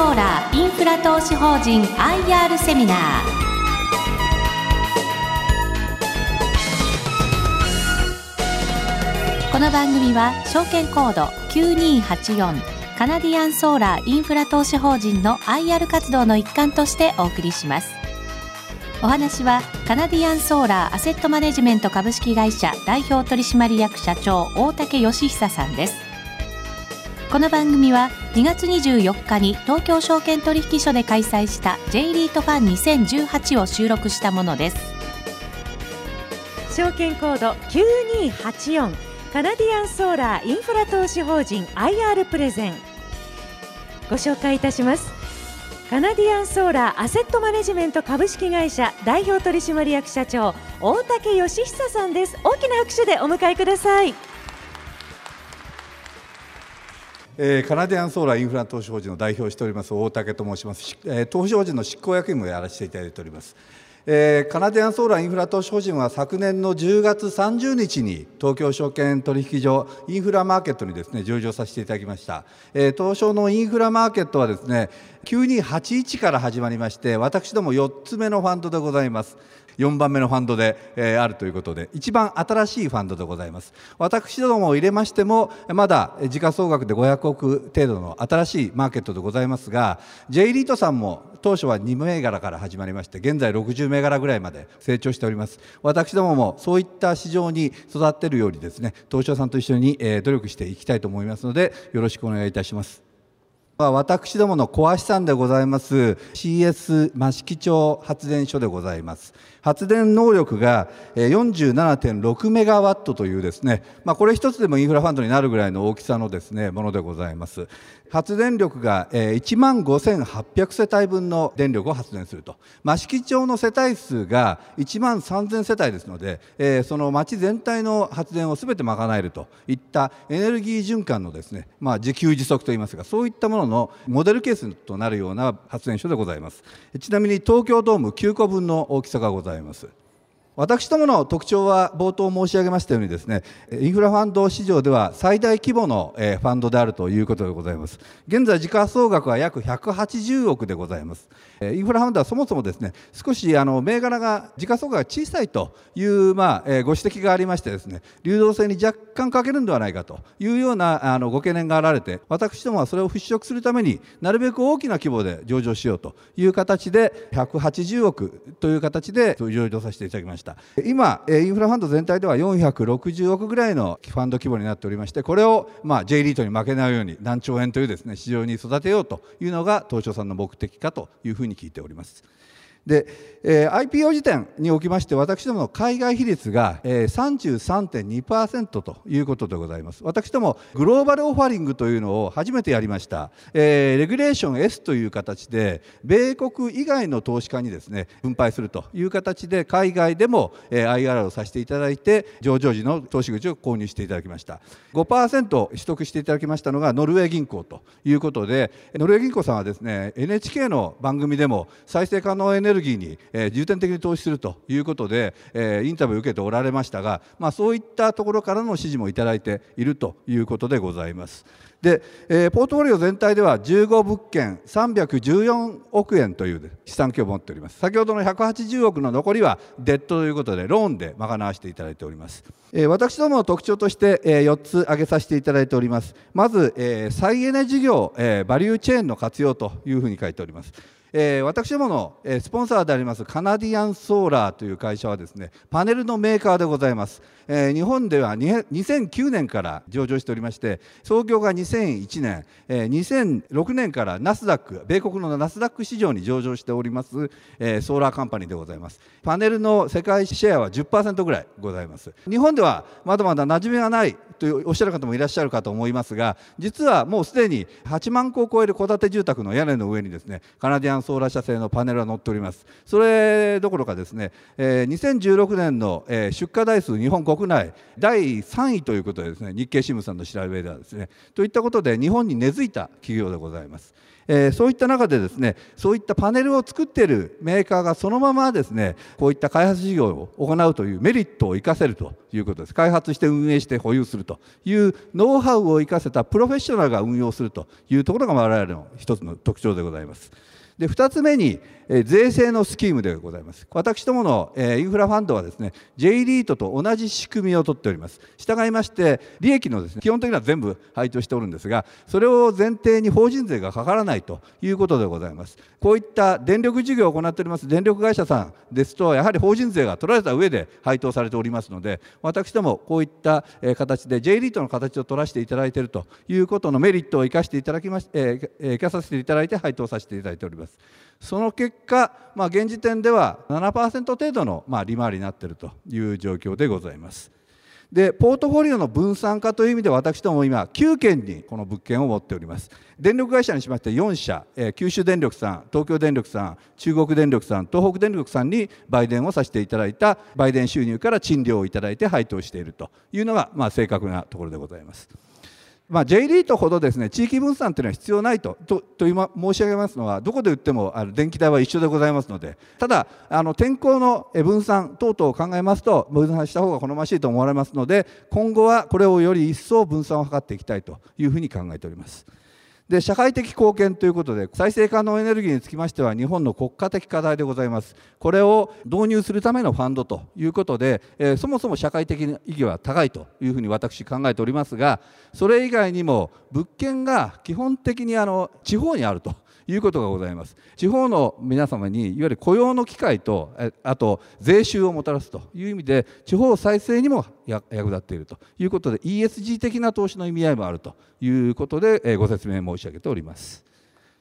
ソーラーインフラ投資法人 IR セミナーこの番組は証券コード9284カナディアンソーラーインフラ投資法人の IR 活動の一環としてお送りしますお話はカナディアンソーラーアセットマネジメント株式会社代表取締役社長大竹義久さんですこの番組は2月24日に東京証券取引所で開催した J リートファン2018を収録したものです。証券コード9284カナディアンソーラーインフラ投資法人 IR プレゼン。ご紹介いたします。カナディアンソーラーアセットマネジメント株式会社代表取締役社長大竹義久さんです。大きな拍手でお迎えください。え、カナディアンソーラーインフラ投資法人の代表をしております大竹と申します、えー、投資法人の執行役員もやらせていただいております、え、カナディアンソーラーインフラ投資法人は昨年の10月30日に東京証券取引所インフラマーケットにですね上場させていただきました、え、東証のインフラマーケットはですね9281から始まりまして私ども4つ目のファンドでございます。4番目のファンドで、えー、あるということで一番新しいファンドでございます。私どもを入れましてもまだ時価総額で500億程度の新しいマーケットでございますが J リートさんも当初は2銘柄から始まりまして現在60銘柄ぐらいまで成長しております。私どももそういった市場に育っているようにですね東証さんと一緒に、えー、努力していきたいと思いますのでよろしくお願いいたします。私どものコア資産でございます。CS 益城町発電所でございます。発電能力が47.6メガワットというですね、まあ、これ一つでもインフラファンドになるぐらいの大きさのですねものでございます。発電力が1万5800世帯分の電力を発電すると。益城町の世帯数が1万3000世帯ですのでその町全体の発電を全て賄えると。いったエネルギー循環のですね、まあ、自給自足といいますがそういったもののモデルケースとなるような発電所でございます。ちなみに東京ドーム9個分の大きさがございます。ざます。私どもの特徴は冒頭申し上げましたようにですねインフラファンド市場では最大規模のファンドであるということでございます。現在時価総額は約180億でございます。インフラファンドはそもそもですね少しあの銘柄が時価総額が小さいというまあご指摘がありましてですね流動性に若干欠けるんではないかというようなあのご懸念があられて私どもはそれを払拭するためになるべく大きな規模で上場しようという形で180億という形で上場させていただきました。した今インフラファンド全体では460億ぐらいのファンド規模になっておりましてこれをまあ J リートに負けないように何兆円というですね市場に育てようというのが東証さんの目的かというふうに聞いております。で、えー、IPO 時点におきまして私どもの海外比率が、えー、33.2%ということでございます。私どもグローバルオファリングというのを初めてやりました、えー、レギュレーション S という形で米国以外の投資家にですね分配するという形で海外でも、えー、IR をさせていただいて上場時の投資口を購入していただきました。5%取得していただきましたのがノルウェー銀行ということでノルウェー銀行さんはですね NHK の番組でも再生可能エネネルギーに、えー、重点的に投資するということで、えー、インタビューを受けておられましたが、まあ、そういったところからの指示もいただいているということでございます。で、えー、ポートフォリオ全体では15物件314億円という資産規模を持っております。先ほどの180億の残りはデッドということでローンで賄わせていただいております、えー、私どもの特徴として、えー、4つ挙げさせていただいております。まず、えー、再エネ事業、えー、バリューチェーンの活用というふうに書いております。えー、私どもの、えー、スポンサーでありますカナディアンソーラーという会社はですねパネルのメーカーでございます、えー、日本では2009年から上場しておりまして創業が2001年、えー、2006年からナスダック米国のナスダック市場に上場しております、えー、ソーラーカンパニーでございます。パネルの世界シェアは10%ぐらいございます。日本ではまだまだ馴染みがないというおっしゃる方もいらっしゃるかと思いますが実はもうすでに8万戸を超える戸建て住宅の屋根の上にですねカナディアンンソーラー社製のパネルが載っております。それどころかですね、えー、2016年の、えー、出荷台数日本国内第3位ということでですね日経新聞さんの調べではですねといったことで日本に根付いた企業でございます。えー、そういった中でですねそういったパネルを作っているメーカーがそのままですねこういった開発事業を行うというメリットを生かせるということです。開発して運営して保有するというノウハウを生かせたプロフェッショナルが運用するというところが我々の一つの特徴でございます。で2つ目に、え税制のスキームでございます。私どもの、えインフラファンドはですね J リートと同じ仕組みをとっております。従いまして利益のですね基本的には全部配当しておるんですがそれを前提に法人税がかからないということでございます。こういった電力事業を行っております電力会社さんですとやはり法人税が取られた上で配当されておりますので私どもこういった形で J リートの形を取らせていただいているということのメリットを生かしていただきまし、えー、生かさせていただいて配当させていただいております。その結果、まあ、現時点では7%程度の、まあ、利回りになっているという状況でございます。でポートフォリオの分散化という意味で私ども今9件にこの物件を持っております電力会社にしまして4社、えー、九州電力さん東京電力さん中国電力さん東北電力さんに売電をさせていただいた売電収入から賃料をいただいて配当しているというのが、まあ、正確なところでございます。まあ、J リートほどですね地域分散というのは必要ないととと今申し上げますのはどこで売ってもあの電気代は一緒でございますのでただあの天候の分散等々を考えますと分散した方が好ましいと思われますので今後はこれをより一層分散を図っていきたいというふうに考えております。で社会的貢献ということで再生可能エネルギーにつきましては日本の国家的課題でございます。これを導入するためのファンドということで、えー、そもそも社会的意義は高いというふうに私考えておりますがそれ以外にも物件が基本的にあの地方にあると。いうことがございます地方の皆様にいわゆる雇用の機会とあと税収をもたらすという意味で地方再生にも役立っているということで ESG 的な投資の意味合いもあるということでご説明申し上げております。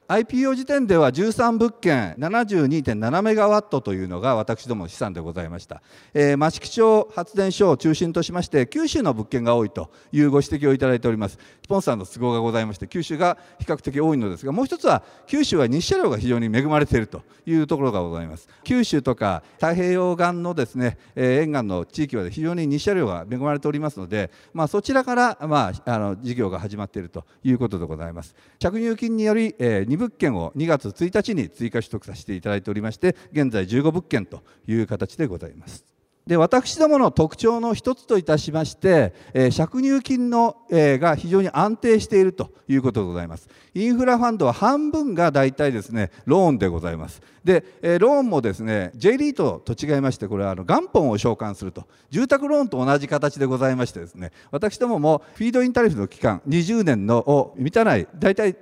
IPO 時点では13物件72.7メガワットというのが私ども資産でございました、えー、益城町発電所を中心としまして九州の物件が多いというご指摘をいただいております。スポンサーの都合がございまして九州が比較的多いのですがもう一つは九州は日射量が非常に恵まれているというところがございます。九州とか太平洋岸のですね、えー、沿岸の地域は非常に日射量が恵まれておりますので、まあ、そちらから、まあ、あの事業が始まっているということでございます。着入金により、えー物件を2月1日に追加取得させていただいておりまして現在15物件という形でございます。で私どもの特徴の一つといたしまして、えー、借入金の、えー、が非常に安定しているということでございます。インフラファンドは半分が大体ですねローンでございます。で、えー、ローンもですね J リートと違いましてこれはあの元本を償還すると。住宅ローンと同じ形でございましてですね私どももフィードインタリフの期間20年のを満たない大体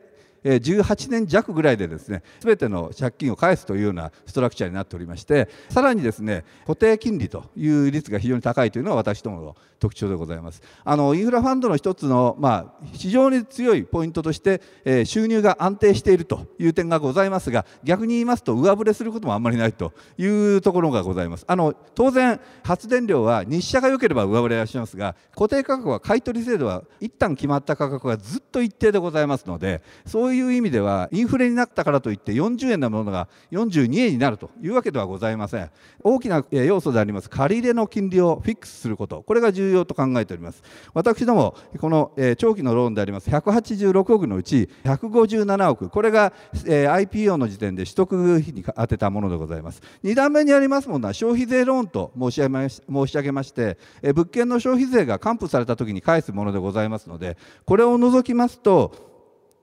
18年弱ぐらいでですね全ての借金を返すというようなストラクチャーになっておりましてさらにですね固定金利という率が非常に高いというのは私どもの特徴でございます。あのインフラファンドの一つの、まあ、非常に強いポイントとして、えー、収入が安定しているという点がございますが逆に言いますと上振れすることもあんまりないというところがございます。あの当然発電量は日射が良ければ上振れはしますが固定価格は買取制度は一旦決まった価格がずっと一定でございますのでそういう意味ではインフレになったからといって40円のものが42円になるというわけではございません。大きな要素であります借り入れの金利をフィックスすること。これが重要と考えております。私どもこの長期のローンであります186億のうち157億これが IPO の時点で取得費に充てたものでございます。2段目にありますものは消費税ローンと申し上げまして物件の消費税が還付された時に返すものでございますのでこれを除きますと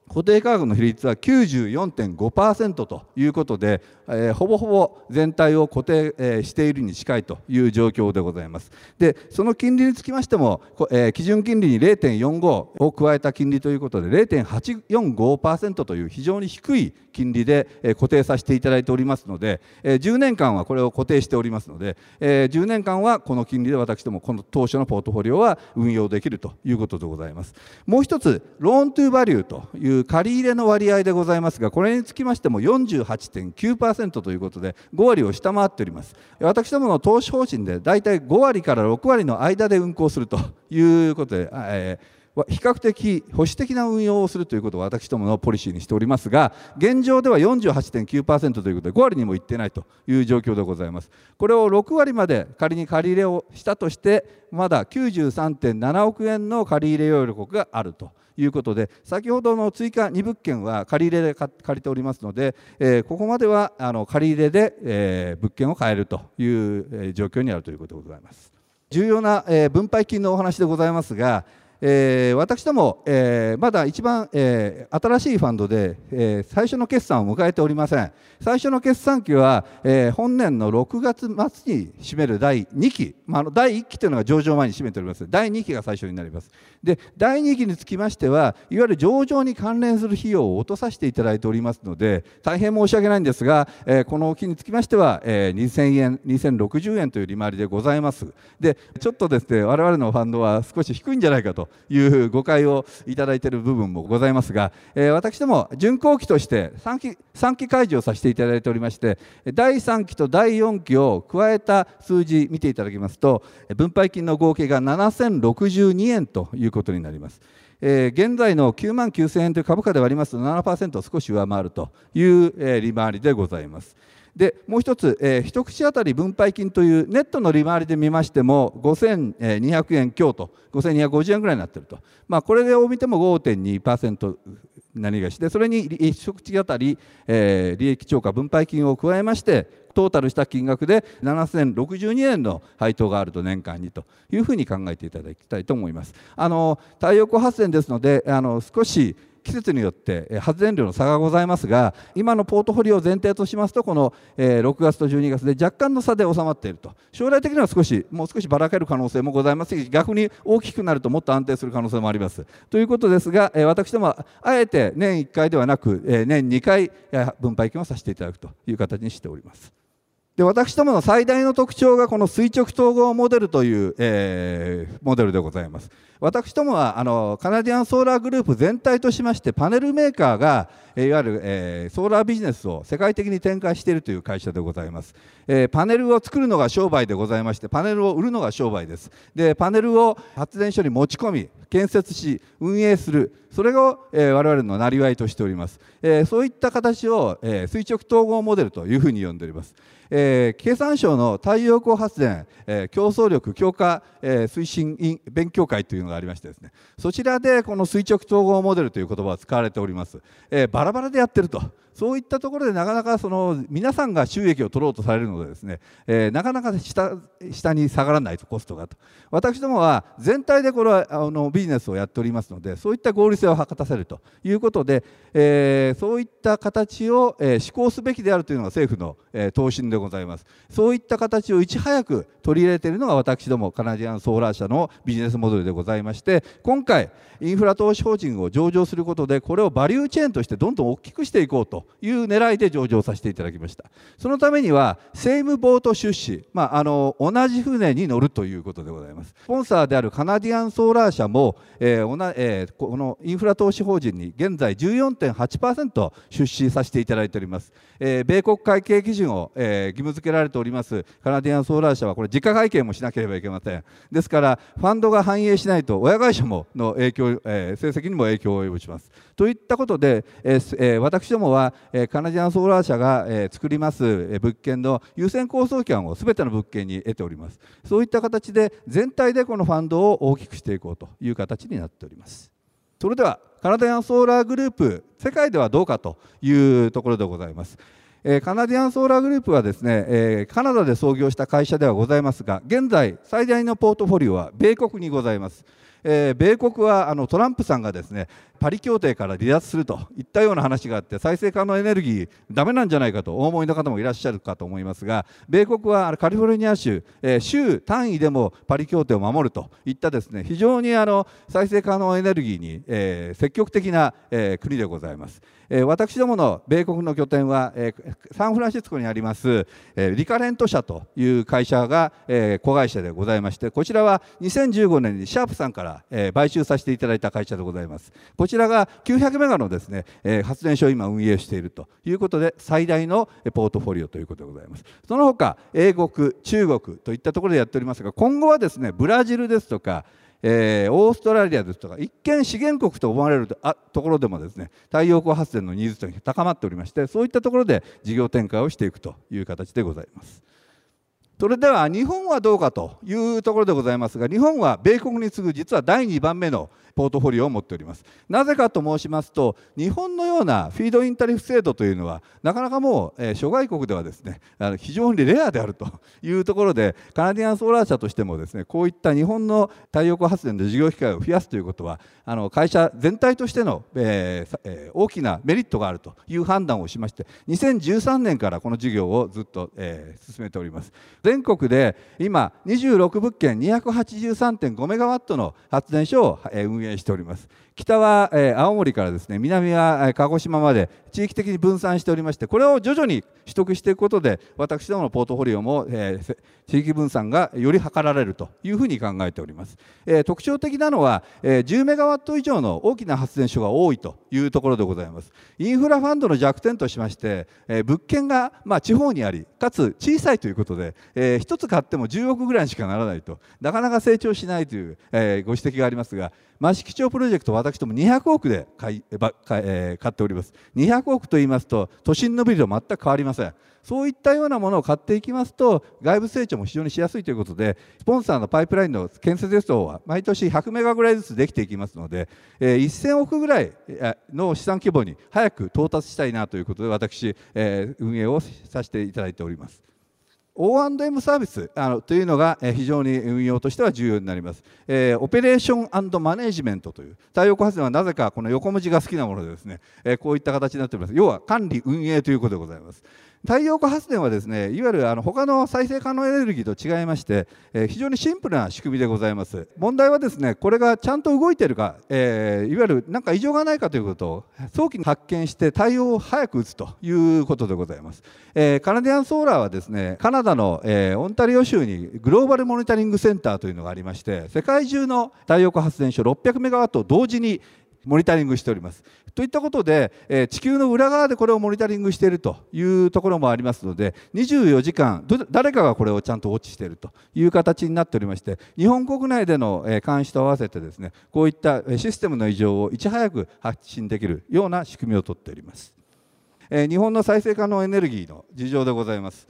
固定価格の比率は94.5%ということで、えー、ほぼほぼ全体を固定、えー、しているに近いという状況でございます。でその金利につきましても、えー、基準金利に0.45を加えた金利ということで0.845%という非常に低い金利で、え、固定させていただいておりますので、え、10年間はこれを固定しておりますので、え、10年間はこの金利で私どもこの当初のポートフォリオは運用できるということでございます。もう一つローントゥーバリューといういう借り入れの割合でございますがこれにつきましても48.9%ということで5割を下回っております。私どもの投資方針で大体5割から6割の間で運行するということで、えー比較的保守的な運用をするということを私どものポリシーにしておりますが現状では48.9%ということで5割にもいってないという状況でございます。これを6割まで仮に借り入れをしたとしてまだ93.7億円の借り入れ余力があるということで先ほどの追加2物件は借り入れで借りておりますので、えー、ここまではあの借り入れで、えー、物件を買えるという、状況にあるということでございます。重要な、分配金のお話でございますがえー、私ども、えー、まだ一番、えー、新しいファンドで、えー、最初の決算を迎えておりません。最初の決算期は、えー、本年の6月末に占める第2期、まあ、の第1期というのが上場前に占めております。第2期が最初になります。で第2期につきましてはいわゆる上場に関連する費用を落とさせていただいておりますので大変申し訳ないんですが、えー、この期につきましては、えー、2000円2060円という利回りでございます。でちょっとですね我々のファンドは少し低いんじゃないかという誤解をいただいている部分もございますが、えー、私ども巡航期として3期 ,3 期解除をさせていただいておりまして第3期と第4期を加えた数字見ていただきますと分配金の合計が7062円ということになります。え、現在の9万9000円という株価で割りますと7%を少し上回るという、え、利回りでございます。でもう一つ、えー、一口当たり分配金というネットの利回りで見ましても5200円強と5250円ぐらいになっていると、まあ、これを見ても5.2%何がしてそれに一口当たり、えー、利益超過分配金を加えましてトータルした金額で7062円の配当があると年間にというふうに考えていただきたいと思います。あの太陽光発電ですのであの少し季節によって発電量の差がございますが今のポートフォリオを前提としますとこの6月と12月で若干の差で収まっていると将来的には少しもう少しばらける可能性もございますし逆に大きくなるともっと安定する可能性もありますということですが私どもあえて年1回ではなく年2回分配金をさせていただくという形にしております。で私どもの最大の特徴がこの垂直統合モデルという、えー、モデルでございます。私どもはあのカナディアンソーラーグループ全体としましてパネルメーカーがいわゆる、えー、ソーラービジネスを世界的に展開しているという会社でございます、えー、パネルを作るのが商売でございましてパネルを売るのが商売です。でパネルを発電所に持ち込み建設し運営する。それを、えー、我々のなりわいとしております、えー、そういった形を、えー、垂直統合モデルというふうに呼んでおります。えー、経産省の太陽光発電、えー、競争力強化、えー、推進員勉強会というのがありましてですね。そちらでこの垂直統合モデルという言葉が使われております、えー、バラバラでやってると。そういったところでなかなかその皆さんが収益を取ろうとされるのでですね、えー、なかなか下下に下がらないとコストがと。私どもは全体でこれはあのビジネスをやっておりますのでそういった合理性を図らせると。いうことで、えー、そういった形を、えー、施行すべきであるというのが政府の、えー、答申でございます。そういった形をいち早く取り入れているのが私どもカナディアンソーラー社のビジネスモデルでございまして今回インフラ投資法人を上場することでこれをバリューチェーンとしてどんどん大きくしていこうと。いう狙いで上場させていただきました。そのためにはセームボート出資、まあ、あの同じ船に乗るということでございます。スポンサーであるカナディアンソーラー社も、えーおなえー、このインフラ投資法人に現在14.8%出資させていただいております、えー、米国会計基準を、えー、義務付けられておりますカナディアンソーラー社はこれ自家会計もしなければいけません。ですからファンドが反映しないと親会社もの影響、えー、成績にも影響を及ぼします。といったことで、えー、私どもは、え、カナディアンソーラー社が、え、作ります物件の優先構想権をすべての物件に得ております。そういった形で全体でこのファンドを大きくしていこうという形になっております。それではカナディアンソーラーグループ世界ではどうかというところでございます。カナディアンソーラーグループはですねカナダで創業した会社ではございますが現在最大のポートフォリオは米国にございます。え、米国はあのトランプさんがですねパリ協定から離脱するといったような話があって再生可能エネルギーだめなんじゃないかとお思いの方もいらっしゃるかと思いますが米国はカリフォルニア州、えー、州単位でもパリ協定を守るといったですね非常にあの再生可能エネルギーに、えー、積極的な、えー、国でございます。私どもの米国の拠点は、サンフランシスコにあります、リカレント社という会社が、子会社でございましてこちらは2015年にシャープさんから、買収させていただいた会社でございますこちちらが900メガのですね、えー、発電所を今運営しているということで最大のポートフォリオということでございますその他英国中国といったところでやっておりますが今後はですねブラジルですとかえー、オーストラリアですとか一見資源国と思われるとあところでもですね太陽光発電のニーズというのが高まっておりましてそういったところで事業展開をしていくという形でございます。それでは日本はどうかというところでございますが日本は米国に次ぐ実は第2番目のポートフォリオを持っております。なぜかと申しますと日本のようなフィードインタリフ制度というのはなかなかもう、えー、諸外国ではですねあの非常にレアであるというところでカナディアンソーラー社としてもですねこういった日本の太陽光発電の事業機会を増やすということはあの会社全体としての、えーえー、大きなメリットがあるという判断をしまして2013年からこの事業をずっと、えー、進めております。全国で今26物件283.5メガワットの発電所を運営しております。北は、え青森からですね南は、え鹿児島まで地域的に分散しておりましてこれを徐々に取得していくことで私どものポートフォリオも、え、地域分散がより図られるというふうに考えております、え、特徴的なのは、え、10メガワット以上の大きな発電所が多いというところでございます。インフラファンドの弱点としまして、え、物件が、ま、地方にありかつ小さいということで、え、1つ買っても10億ぐらいしかならないとなかなか成長しないという、え、ご指摘がありますが益城町プロジェクト私ども200億で買い買,、え、買っております200億と言いますと都心のビルと全く変わりませんそういったようなものを買っていきますと外部成長も非常にしやすいということでスポンサーのパイプラインの建設予想は毎年100メガぐらいずつできていきますので、え、1000億ぐらいの資産規模に早く到達したいなということで私、え、運営をさせていただいております。O&M サービスあのというのが非常に運用としては重要になります、えー、オペレーションマネジメントという太陽光発電はなぜかこの横文字が好きなものでですね、えー、こういった形になっております。要は管理運営ということでございます。太陽光発電はですねいわゆるあの他の再生可能エネルギーと違いまして、え、非常にシンプルな仕組みでございます。問題はですねこれがちゃんと動いてるか、え、いわゆる何か異常がないかということを早期に発見して対応を早く打つということでございます、えー、カナディアンソーラーはですねカナダの、え、オンタリオ州にグローバルモニタリングセンターというのがありまして世界中の太陽光発電所600メガワットを同時にモニタリングしております。といったことで、え地球の裏側でこれをモニタリングしているというところもありますので24時間誰かがこれをちゃんとウォッチしているという形になっておりまして日本国内での監視と合わせてですねこういったシステムの異常をいち早く発信できるような仕組みをとっております。日本の再生可能エネルギーの事情でございます。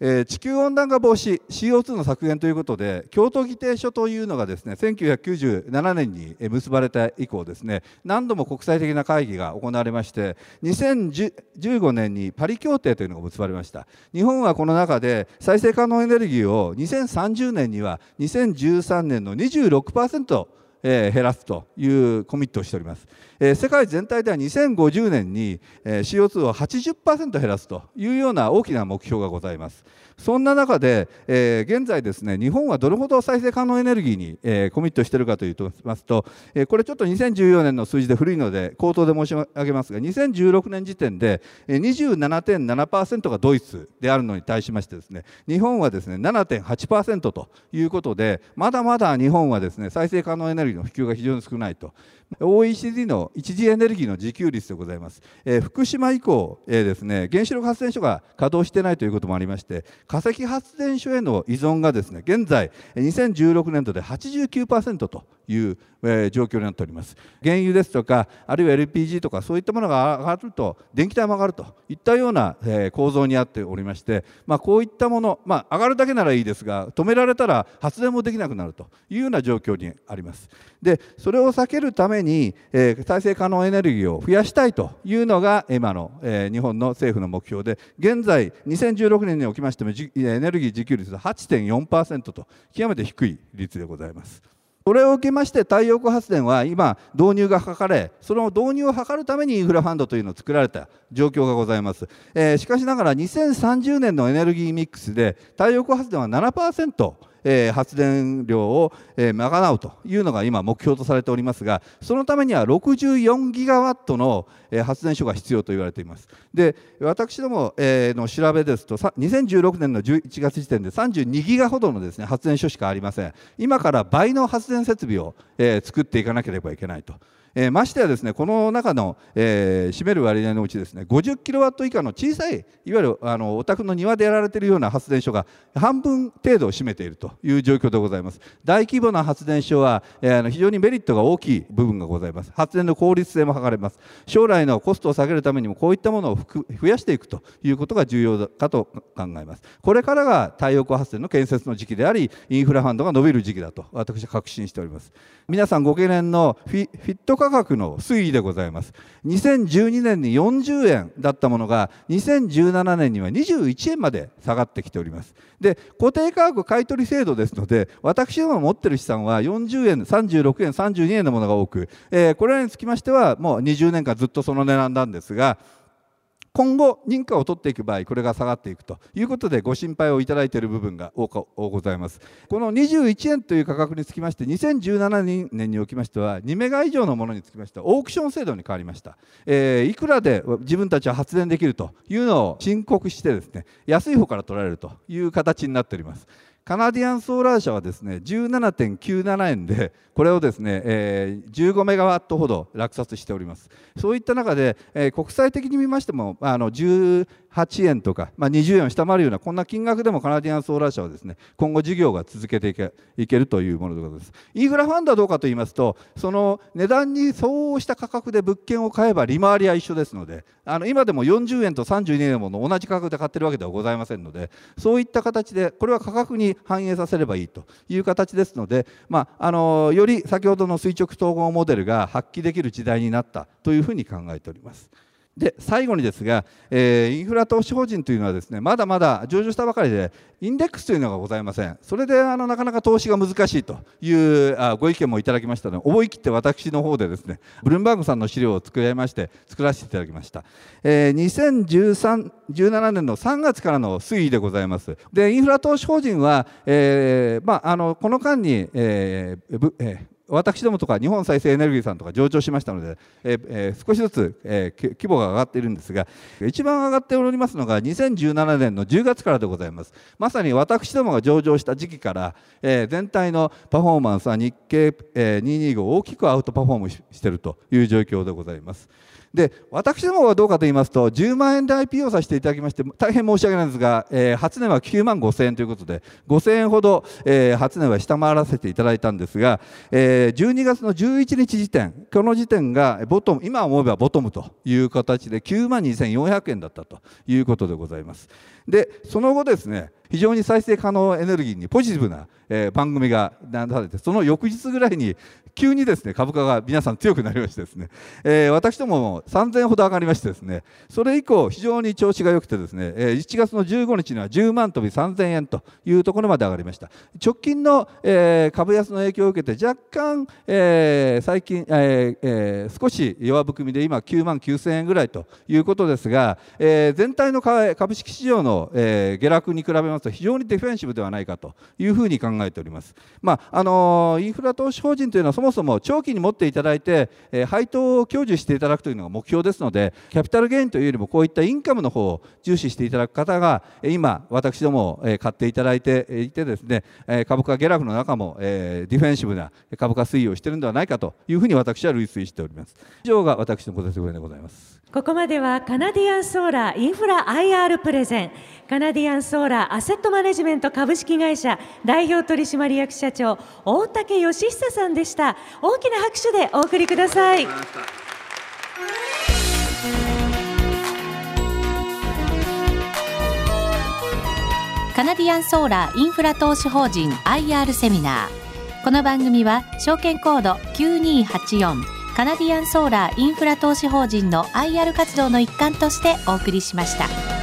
えー、地球温暖化防止 CO2 の削減ということで京都議定書というのがですね1997年に結ばれた以降ですね何度も国際的な会議が行われまして2015年にパリ協定というのが結ばれました。日本はこの中で再生可能エネルギーを2030年には2013年の26%え減らすというコミットをしております、え世界全体では2050年に、え CO2 を80%減らすというような大きな目標がございます。そんな中で、え、現在ですね日本はどれほど再生可能エネルギーに、え、コミットしているかといいますと、え、これちょっと2014年の数字で古いので口頭で申し上げますが2016年時点で、え、27.7%がドイツであるのに対しましてですね日本はですね7.8%ということでまだまだ日本はですね再生可能エネルギーの普及が非常に少ないと。OECD の一次エネルギーの自給率でございます、えー、福島以降、えー、ですね原子力発電所が稼働してないということもありまして化石発電所への依存がですね現在2016年度で89%という、え、状況になっております原油ですとかあるいは LPG とかそういったものが上がると電気代も上がるといったような、え、構造にあっておりまして、まあ、こういったもの、まあ、上がるだけならいいですが止められたら発電もできなくなるというような状況にありますでそれを避けるために、えー、再生可能エネルギーを増やしたいというのが今の、えー、日本の政府の目標で現在2016年におきましてもエネルギー自給率は8.4%と極めて低い率でございます。これを受けまして太陽光発電は今導入が図れその導入を図るためにインフラファンドというのを作られた状況がございます、えー、しかしながら2030年のエネルギーミックスで太陽光発電は7%、えー、発電量を、えー、賄うというのが今目標とされておりますがそのためには64ギガワットの、えー、発電所が必要と言われています。で私ども、えー、の調べですと2016年の11月時点で32ギガほどのですね発電所しかありません。今から倍の発電設備を、えー、作っていかなければいけないと。えー、ましてやですねこの中の、えー、占める割合のうちですね50キロワット以下の小さいいわゆるあのお宅の庭でやられているような発電所が半分程度を占めているという状況でございます。大規模な発電所は、えー、非常にメリットが大きい部分がございます。発電の効率性も図れます。将来のコストを下げるためにもこういったものを増やしていくということが重要かと考えます。これからが太陽光発電の建設の時期でありインフラファンドが伸びる時期だと私は確信しております。皆さんご懸念のフィット価格の推移でございます。2012年に40円だったものが2017年には21円まで下がってきております。で固定価格買取制度ですので私ども持ってる資産は40円36円32円のものが多く、えー、これらにつきましてはもう20年間ずっとその値段なんですが今後認可を取っていく場合これが下がっていくということでご心配をいただいている部分が多くございます。この21円という価格につきまして2017年におきましては2メガ以上のものにつきましてはオークション制度に変わりました、えー、いくらで自分たちは発電できるというのを申告してですね安い方から取られるという形になっております。カナディアンソーラー社はですね17.97円でこれをですね、え、15メガワットほど落札しております。そういった中で、え、国際的に見ましてもあの8円とか、まあ、20円を下回るようなこんな金額でもカナディアンソーラー社はですね今後事業が続けていけいけるというものでございますインフラファンドはどうかと言いますとその値段に相応した価格で物件を買えば利回りは一緒ですのであの今でも40円と32円もの同じ価格で買ってるわけではございませんのでそういった形でこれは価格に反映させればいいという形ですので、まあ、あのより先ほどの垂直統合モデルが発揮できる時代になったというふうに考えております。で最後にですが、えー、インフラ投資法人というのはですねまだまだ上場したばかりでインデックスというのがございません。それであのなかなか投資が難しいというあご意見もいただきましたので思い切って私の方でですねブルームバーグさんの資料を作りまして作らせていただきました、えー、2017年の3月からの推移でございます。でインフラ投資法人は、えーまあ、あのこの間に、えーえー私どもとか日本再生エネルギーさんとか上場しましたので、ええ、少しずつ、え、規模が上がっているんですが一番上がっておりますのが2017年の10月からでございますまさに私どもが上場した時期から、え、全体のパフォーマンスは日経、えー、225を大きくアウトパフォームしているという状況でございます。で私どもはどうかと言いますと10万円で IPO させていただきまして大変申し訳ないんですが、えー、初値は9万5000円ということで5000円ほど、えー、初値は下回らせていただいたんですが、えー、12月の11日時点この時点がボトム今思えばボトムという形で9万2400円だったということでございます。でその後ですね非常に再生可能エネルギーにポジティブな、えー、番組が出されてその翌日ぐらいに急にですね株価が皆さん強くなりましてですね、えー、私ども3000円ほど上がりましてですねそれ以降非常に調子が良くてですね、えー、1月の15日には10万飛び3000円というところまで上がりました。直近の、えー、株安の影響を受けて若干、えー、最近、えーえー、少し弱含みで今9万9000円ぐらいということですが、えー、全体の株式市場の、えー、下落に比べますと非常にディフェンシブではないかというふうに考えております。まああのインフラ投資法人というのはそもそも長期に持っていただいて、え配当を享受していただくというのが目標ですのでキャピタルゲインというよりもこういったインカムの方を重視していただく方が今私ども買っていただいていてですね株価下落の中もディフェンシブな株価推移をしているのではないかというふうに私は類推しております。以上が私のご説明でございます。ここまではカナディアンソーラーインフラ IR プレゼン。カナディアンソーラーアセットマネジメント株式会社代表取締役社長大竹義久さんでした。大きな拍手でお送りください。カナディアンソーラーインフラ投資法人 IR セミナー。この番組は証券コード9284カナディアンソーラーインフラ投資法人の IR 活動の一環としてお送りしました。